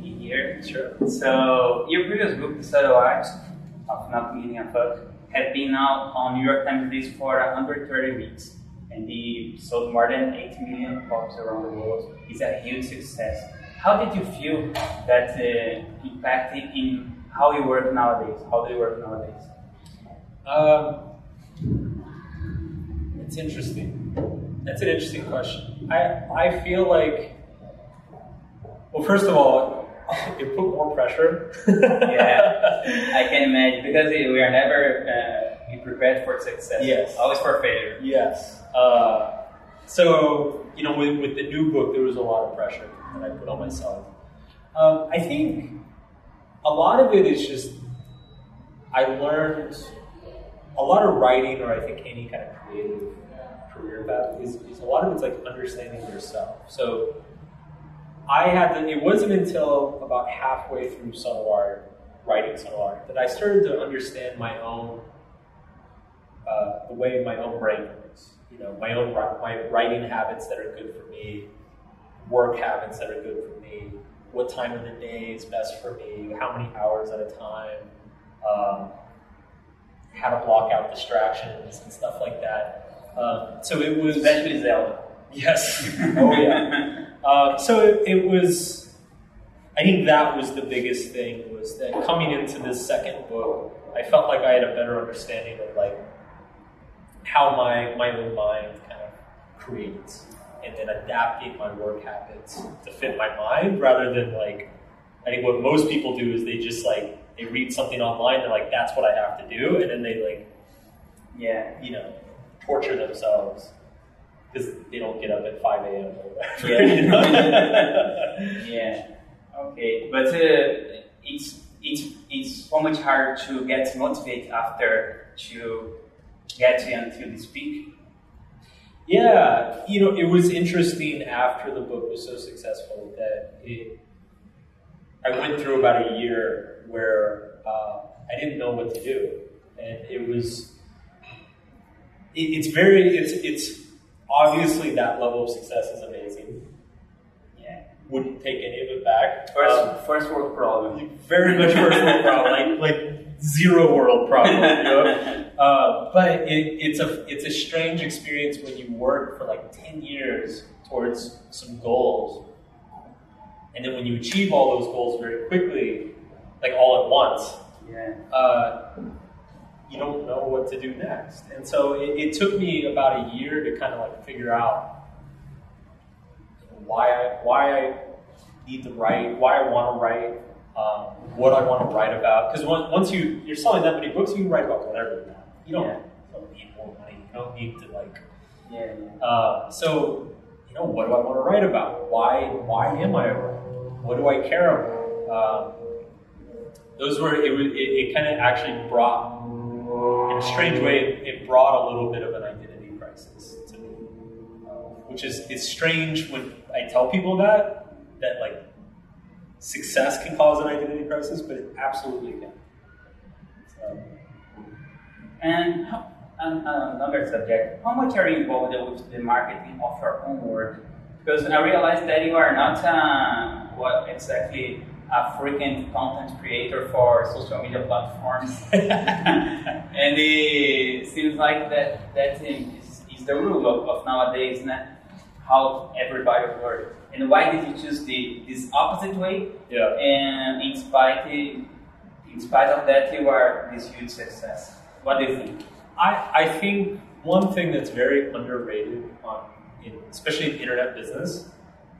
be here. Sure. So, your previous book, The Subtle Art of Not Giving a Fuck, had been out on New York Times list for 130 weeks, and it sold more than 8 million copies around the world. It's a huge success. How did you feel that uh, impacted in how you work nowadays? How do you work nowadays? Um, it's interesting. That's an interesting question. I, I feel like, well, first of all, it put more pressure. yeah, I can imagine because we are never uh, prepared for success. Yes. always for failure. Yes. Uh, so, you know, with, with the new book, there was a lot of pressure that I put on myself. Um, I think a lot of it is just, I learned a lot of writing, or I think any kind of creative career path, is, is a lot of it's like understanding yourself. So, I had to, it wasn't until about halfway through Art, writing Art, that I started to understand my own, uh, the way my own brain works. You know, my own my writing habits that are good for me, work habits that are good for me, what time of the day is best for me, how many hours at a time, um, how to block out distractions and stuff like that. Um, so it was Especially Zelda. Yes. oh yeah. Uh, so it, it was. I think that was the biggest thing was that coming into this second book, I felt like I had a better understanding of like how my my own mind kind of creates, and then adapting my work habits to fit my mind rather than like. I think what most people do is they just like they read something online. They're like, "That's what I have to do," and then they like Yeah. you know, torture themselves because they don't get up at 5 a.m. or whatever. Yeah. you know? Yeah. Okay, but uh, it's it's it's so much harder to get motivated after to get to until this peak. yeah, you know, it was interesting after the book was so successful that it, I went through about a year where uh, I didn't know what to do, and it was. It, it's very. It's it's obviously that level of success is amazing. Yeah. Wouldn't take any of it back. First Um, first world problem. very much first world problem, like like zero world problem. You know? uh, but it, it's a it's a strange experience when you work for like ten years towards some goals, and then when you achieve all those goals very quickly, like all at once, Yeah. uh, you don't know what to do next. And so it, it took me about a year to kind of like figure out why I why I need to write, why I want to write, um, what I want to write about. Because once, once you you're selling that many books, you can write about whatever you want. You don't, Yeah. don't need more money. You don't need to like. Yeah. yeah. Uh, so you know, what do I want to write about? Why why am I? What do I care about? Um, those were it. was- It, it kind of actually brought, in a strange way, it, it brought a little bit of an identity crisis to me, uh, which is it's strange when I tell people that that like success can cause an identity crisis, but it absolutely can. So, And another subject, how much are you involved with the marketing of your own work? Because I realized that you are not uh, what exactly a frequent content creator for social media platforms, and it seems like that that is, is the rule of, of nowadays, né? how everybody works. And why did you choose the this opposite way? yeah. And in spite, in spite of that, you are this huge success. What do you think? I, I think one thing that's very underrated on, in, especially in internet business,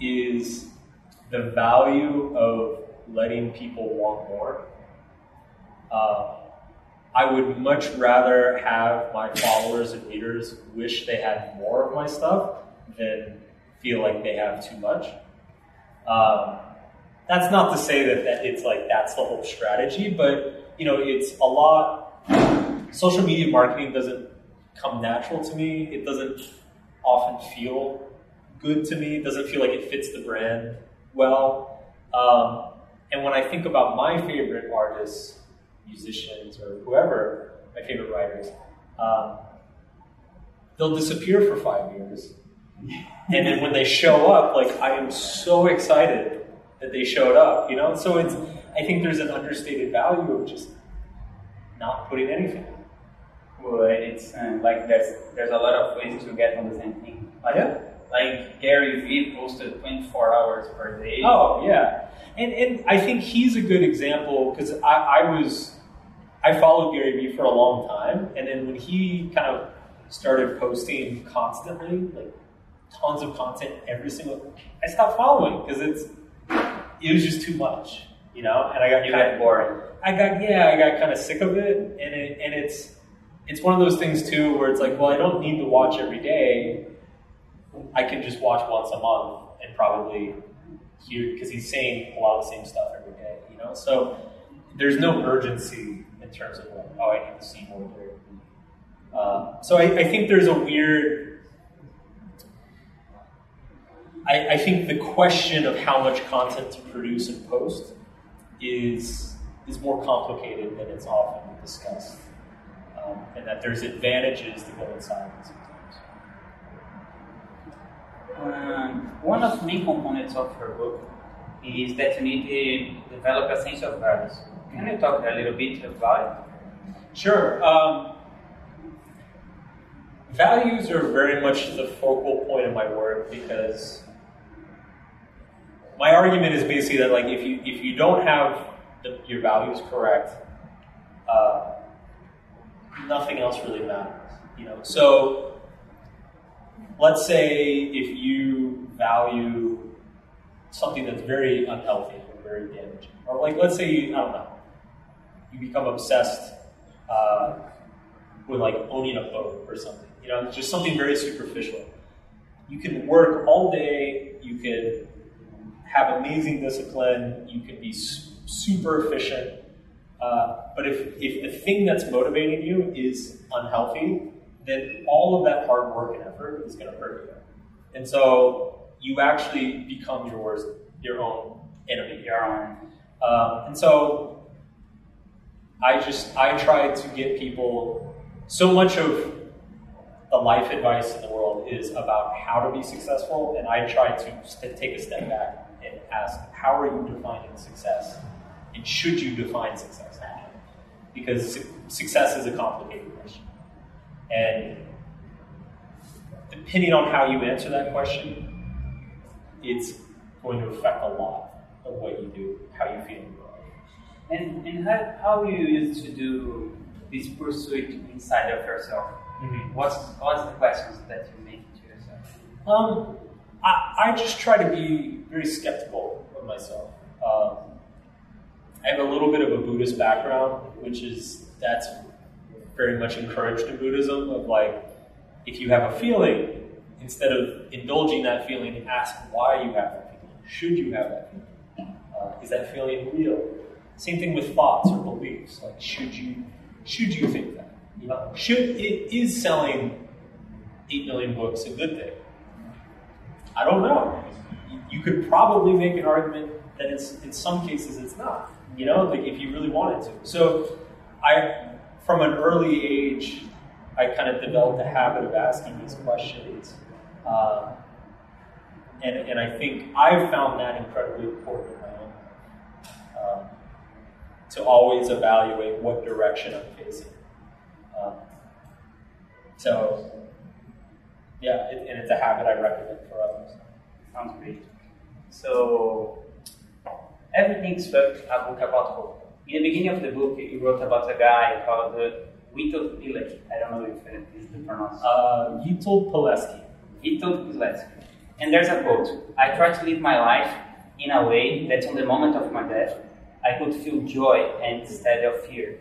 is the value of letting people want more. Uh, I would much rather have my followers and readers wish they had more of my stuff than feel like they have too much. Um, that's not to say that, that it's like that's the whole strategy, but you know, it's a lot. Social media marketing doesn't come natural to me. It doesn't often feel good to me. It doesn't feel like it fits the brand well. Um, and when I think about my favorite artists, musicians, or whoever, my favorite writers, um, they'll disappear for five years. And then when they show up, like I am so excited that they showed up, you know? So it's, I think there's an understated value of just not putting anything. Well, it's uh, like there's there's a lot of ways to get on the same thing. Yeah. Like Gary Vee posted 24 hours per day. Oh yeah, and and I think he's a good example because I, I was I followed Gary Vee for a long time, and then when he kind of started posting constantly, like tons of content every single, I stopped following because it's it was just too much, you know, and I got You kind of bored. I got yeah, I got kind of sick of it, and it, and it's it's one of those things too where it's like, well, I don't need to watch every day. I can just watch once a month and probably hear because he's saying a lot of the same stuff every day, you know. So there's no urgency in terms of like, oh, I need to see more Vee. Uh, so I, I think there's a weird. I, I think the question of how much content to produce and post is is more complicated than it's often discussed, um, and that there's advantages to going silent. Um, one of the main components of your book is that you need to develop a sense of values. Can you talk a little bit about it? Sure. Um, values are very much the focal point of my work because my argument is basically that like if you if you don't have the, your values correct, uh, nothing else really matters. You know. So let's say if you value something that's very unhealthy or very damaging, or like let's say you, I don't know, you become obsessed uh, with like owning a boat or something. You know, just something very superficial. You can work all day. You can have amazing discipline. You can be su- super efficient. Uh, but if, if the thing that's motivating you is unhealthy, then all of that hard work and effort is going to hurt you. And so you actually become your worst, your own enemy. Your own. Um, and so I just I try to get people. So much of the life advice in the world is about how to be successful, and I try to st- take a step back and ask, how are you defining success, and should you define success? Because su- success is a complicated question, and depending on how you answer that question, it's going to affect a lot of what you do, how you feel in your life. And, and how, how you used to do this pursuit inside of yourself? What's, what's the questions that you make to yourself? Um, I, I just try to be very skeptical of myself. Um, I have a little bit of a Buddhist background, which is that's very much encouraged in Buddhism. Of like, if you have a feeling, instead of indulging that feeling, ask why you have that feeling. Should you have that feeling? Uh, is that feeling real? Same thing with thoughts or beliefs. Like, should you should you think that? You know, should it is selling eight million books a good thing? I don't know. You- could probably make an argument that it's in some cases it's not. You know, like if you really wanted to. So, I from an early age, I kind of developed a habit of asking these questions, uh, and and I think I've found that incredibly important in my own life. Um, to always evaluate what direction I'm facing. Um, so, yeah, it, and it's a habit I recommend for others. Sounds great. So, everything's a book about hope. In the beginning of the book, you wrote about a guy called uh, Witold Pilecki. I don't know if it is the pronounce. Uh, Witold Pilecki. Witold Pilecki. And there's a quote I try to live my life in a way that on the moment of my death, I could feel joy instead of fear.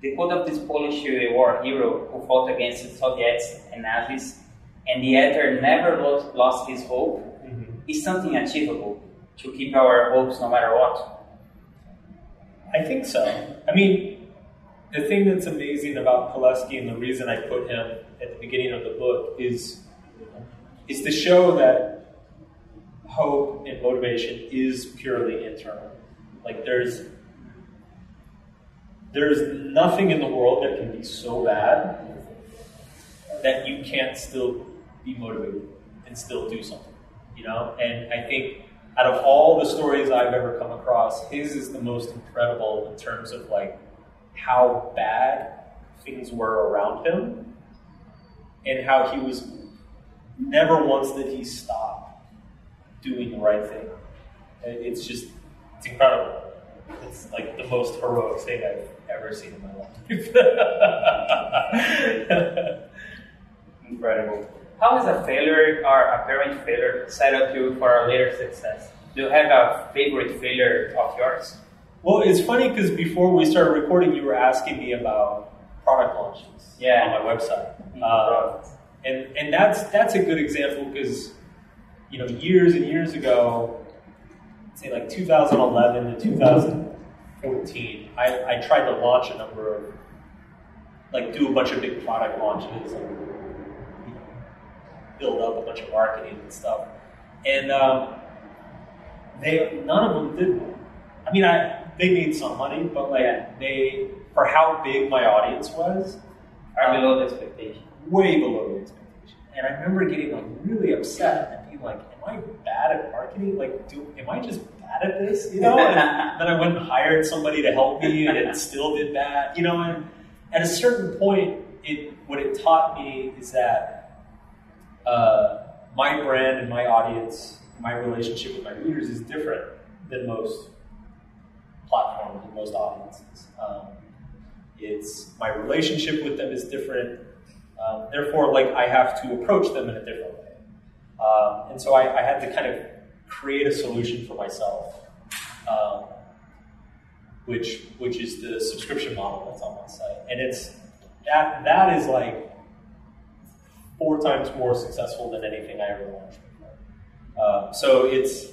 The quote of this Polish uh, war hero who fought against the Soviets and Nazis and the editor never lost, lost his hope is something achievable to keep our hopes no matter what. I think so. I mean, the thing that's amazing about Pilecki and the reason I put him at the beginning of the book is is to show that hope and motivation is purely internal. Like there's there's nothing in the world that can be so bad that you can't still be motivated and still do something. You know? And I think out of all the stories I've ever come across, his is the most incredible in terms of like how bad things were around him and how he was never once did he stop doing the right thing. It's just, it's incredible. It's like the most heroic thing I've ever seen in my life. incredible. How is a failure or apparent failure set up you for a later success? Do you have a favorite failure of yours? Well, it's funny because before we started recording, you were asking me about product launches yeah. on my website. Uh, and and that's that's a good example because you know years and years ago, say like 2011 to 2014, I, I tried to launch a number of like do a bunch of big product launches and you know, build up a bunch of marketing and stuff, and um, they none of them did well. I mean, I they made some money, but like yeah. they for how big my audience was, are below the expectation way below the expectation. And I remember getting like really upset and being like, "Am I bad at marketing? Like, do am I just bad at this?" You know. and then I went and hired somebody to help me, and it still did bad. You know. And at a certain point, it what it taught me is that uh, my brand and my audience, my relationship with my readers is different than most platforms and most audiences. Um, it's my relationship with them is different um, therefore, like I have to approach them in a different way. Um, and so I, I, had to kind of create a solution for myself, um, which which is the subscription model that's on my site, and it's that that is like four times more successful than anything I ever launched before. Um, so it's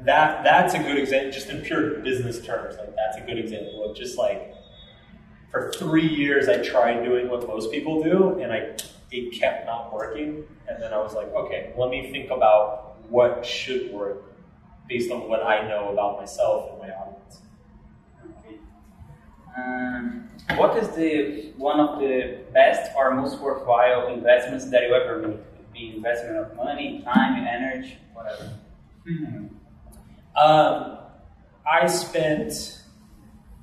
that that's a good example, just in pure business terms. Like that's a good example of just like for three years I tried doing what most people do, and I it kept not working. And then I was like, okay, let me think about what should work based on what I know about myself and my audience. Um, what is the one of the best or most worthwhile investments that you ever made? Be investment of money, time, energy, whatever. Um, I spent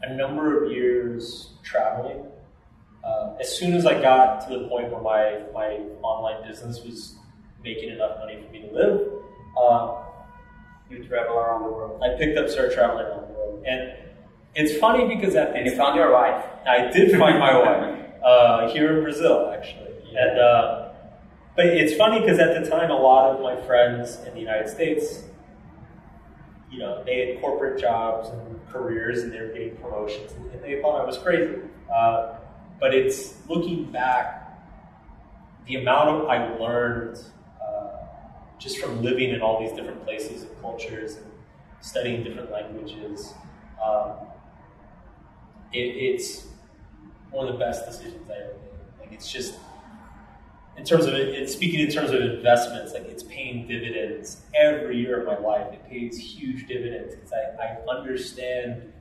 a number of years traveling. Uh, as soon as I got to the point where my, my online business was making enough money for me to live, uh, you travel around the world. I picked up, started traveling around the world, and it's funny because at the. and you found your wife. I did find my wife uh, here in Brazil, actually, and uh, but it's funny because at the time, a lot of my friends in the United States you know, they had corporate jobs and careers and they were getting promotions and they thought I was crazy. Uh, but it's looking back, the amount of I learned uh, just from living in all these different places and cultures and studying different languages. Um, it, it's one of the best decisions I ever made. Like it's just in terms of it, speaking in terms of investments, like it's paying dividends every year of my life. It pays huge dividends because I, I understand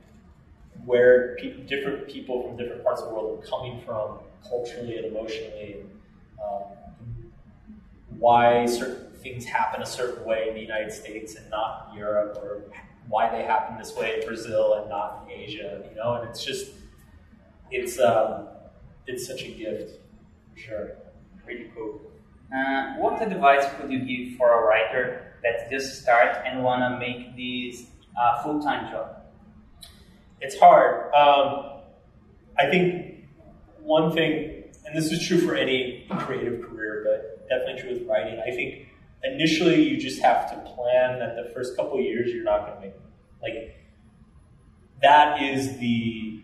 where pe- different people from different parts of the world are coming from culturally and emotionally, and um, why certain things happen a certain way in the United States and not in Europe, or why they happen this way in Brazil and not in Asia. You know, and it's just it's um, it's such a gift for sure pretty cool. Uh, what advice could you give for a writer that just start and want to make this uh, full-time job? It's hard. Um, I think one thing, and this is true for any creative career, but definitely true with writing. I think initially you just have to plan that the first couple years you're not going to make like that is the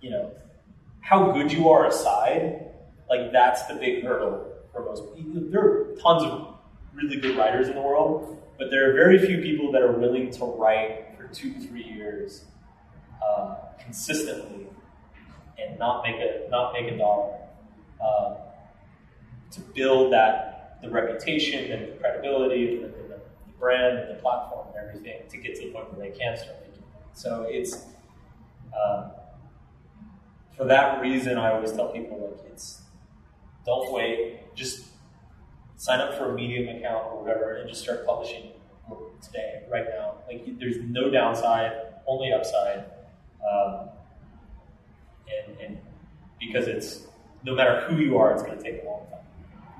you know how good you are aside like that's the big hurdle for most people. There are tons of really good writers in the world, but there are very few people that are willing to write for two, three years uh, consistently and not make a not make a dollar. Uh, to build that the reputation and the credibility and the, the, brand and the platform and everything to get to the point where they can start making money. So it's um, for that reason I always tell people like it's don't wait. Just sign up for a Medium account or whatever and just start publishing today, right now. Like there's no downside, only upside, um, and, and because it's no matter who you are, it's going to take a long time.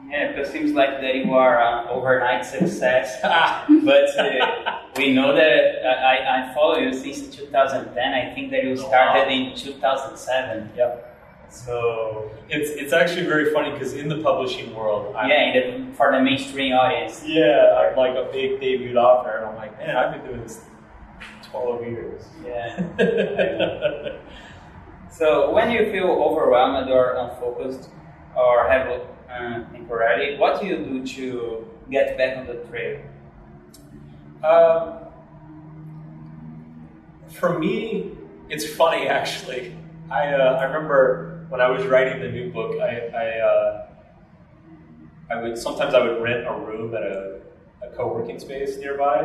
Yeah, because it seems like that you are an overnight success. but uh, we know that uh, I, I follow you since 2010. I think that you started in 2007. Yep. So it's it's actually very funny because in the publishing world, I'm, yeah, the, for the mainstream audience, yeah, I'm like a big debut author, and I'm like, man, I've been doing this 12 years. Yeah. so when you feel overwhelmed or unfocused, or have uh, temporarily, what do you do to get back on the trail? Um, for me, it's funny actually. I uh, I remember when I was writing the new book, I I, uh, I would sometimes I would rent a room at a, a co-working space nearby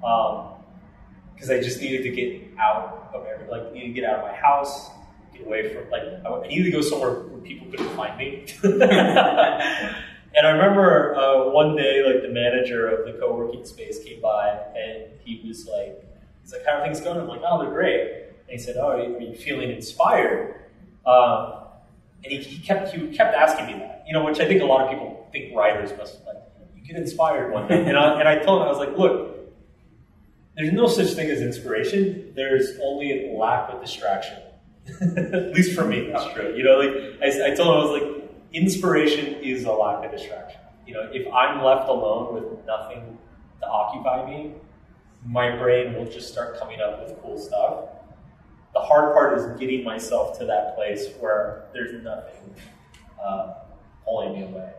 because um, I just needed to get out of every like needed to get out of my house, get away from like I needed to go somewhere where people couldn't find me. and I remember uh, one day, like the manager of the co-working space came by, and he was like, "He's like, how are things going?" I'm like, "Oh, they're great." And he said, "Oh, are you feeling inspired?" Um, and he, he, kept he kept asking me that, you know, which I think a lot of people think writers must like. You get inspired one day, and I, and I told him I was like, "Look, there's no such thing as inspiration. There's only a lack of distraction." At least for me, that's true. You know, like I, I told him, I was like, inspiration is a lack of distraction. You know, if I'm left alone with nothing to occupy me, my brain will just start coming up with cool stuff. The hard part is getting myself to that place where there's nothing uh, pulling me away.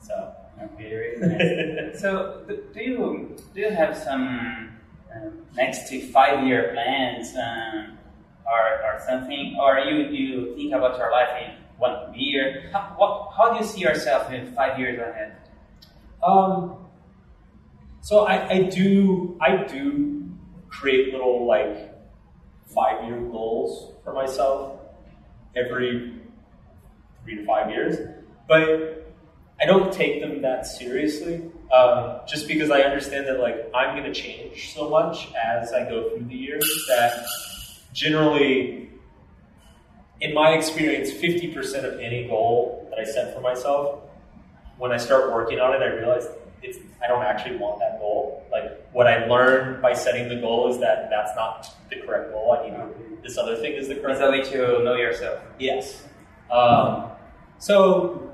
So. Very nice. so, do you do you have some um, next five year plans? Um, or, or something, or you, you think about your life in one year? How, what, how do you see yourself in five years ahead? Um, so I, I do I do create little like five year goals for myself every three to five years, but I don't take them that seriously. Um, just because I understand that like I'm going to change so much as I go through the years that generally, in my experience, 50% of any goal that I set for myself, when I start working on it, I realize it's, I don't actually want that goal. Like what I learned by setting the goal is that that's not the correct goal. I need this other thing is the correct. It's a way to know yourself. Yes. Um, so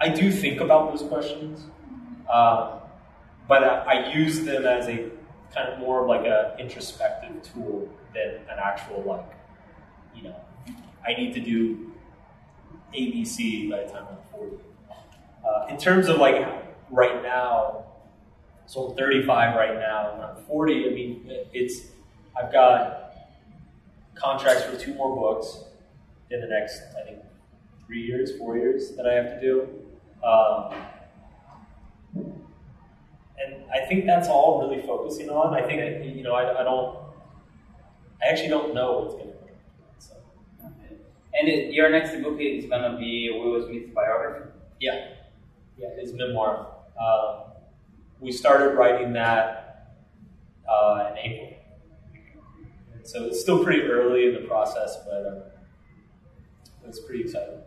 I do think about those questions, uh, but I, I use them as a kind of more of like a introspective tool than an actual like, you know, I need to do ABC by the time I'm 40. Uh, in terms of like right now, so I'm 35 right now, and I'm 40. I mean, it's I've got contracts for two more books in the next, I think, three years, four years that I have to do. Um, and I think that's all really focusing on. I think you know I, I don't. I actually don't know what's going to happen. So. Okay. And it, your next book is going to be Will Smith's biography. Yeah, yeah, his memoir. Uh, we started writing that uh, in April, so it's still pretty early in the process, but uh, it's pretty exciting.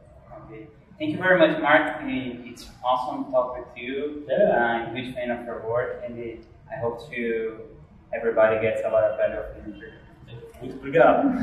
Okay. Thank you very much, Mark. It's awesome to talk with you. Yeah. Uh, I'm a huge fan of your work, and I hope to everybody gets a lot of value from it. Muito obrigado.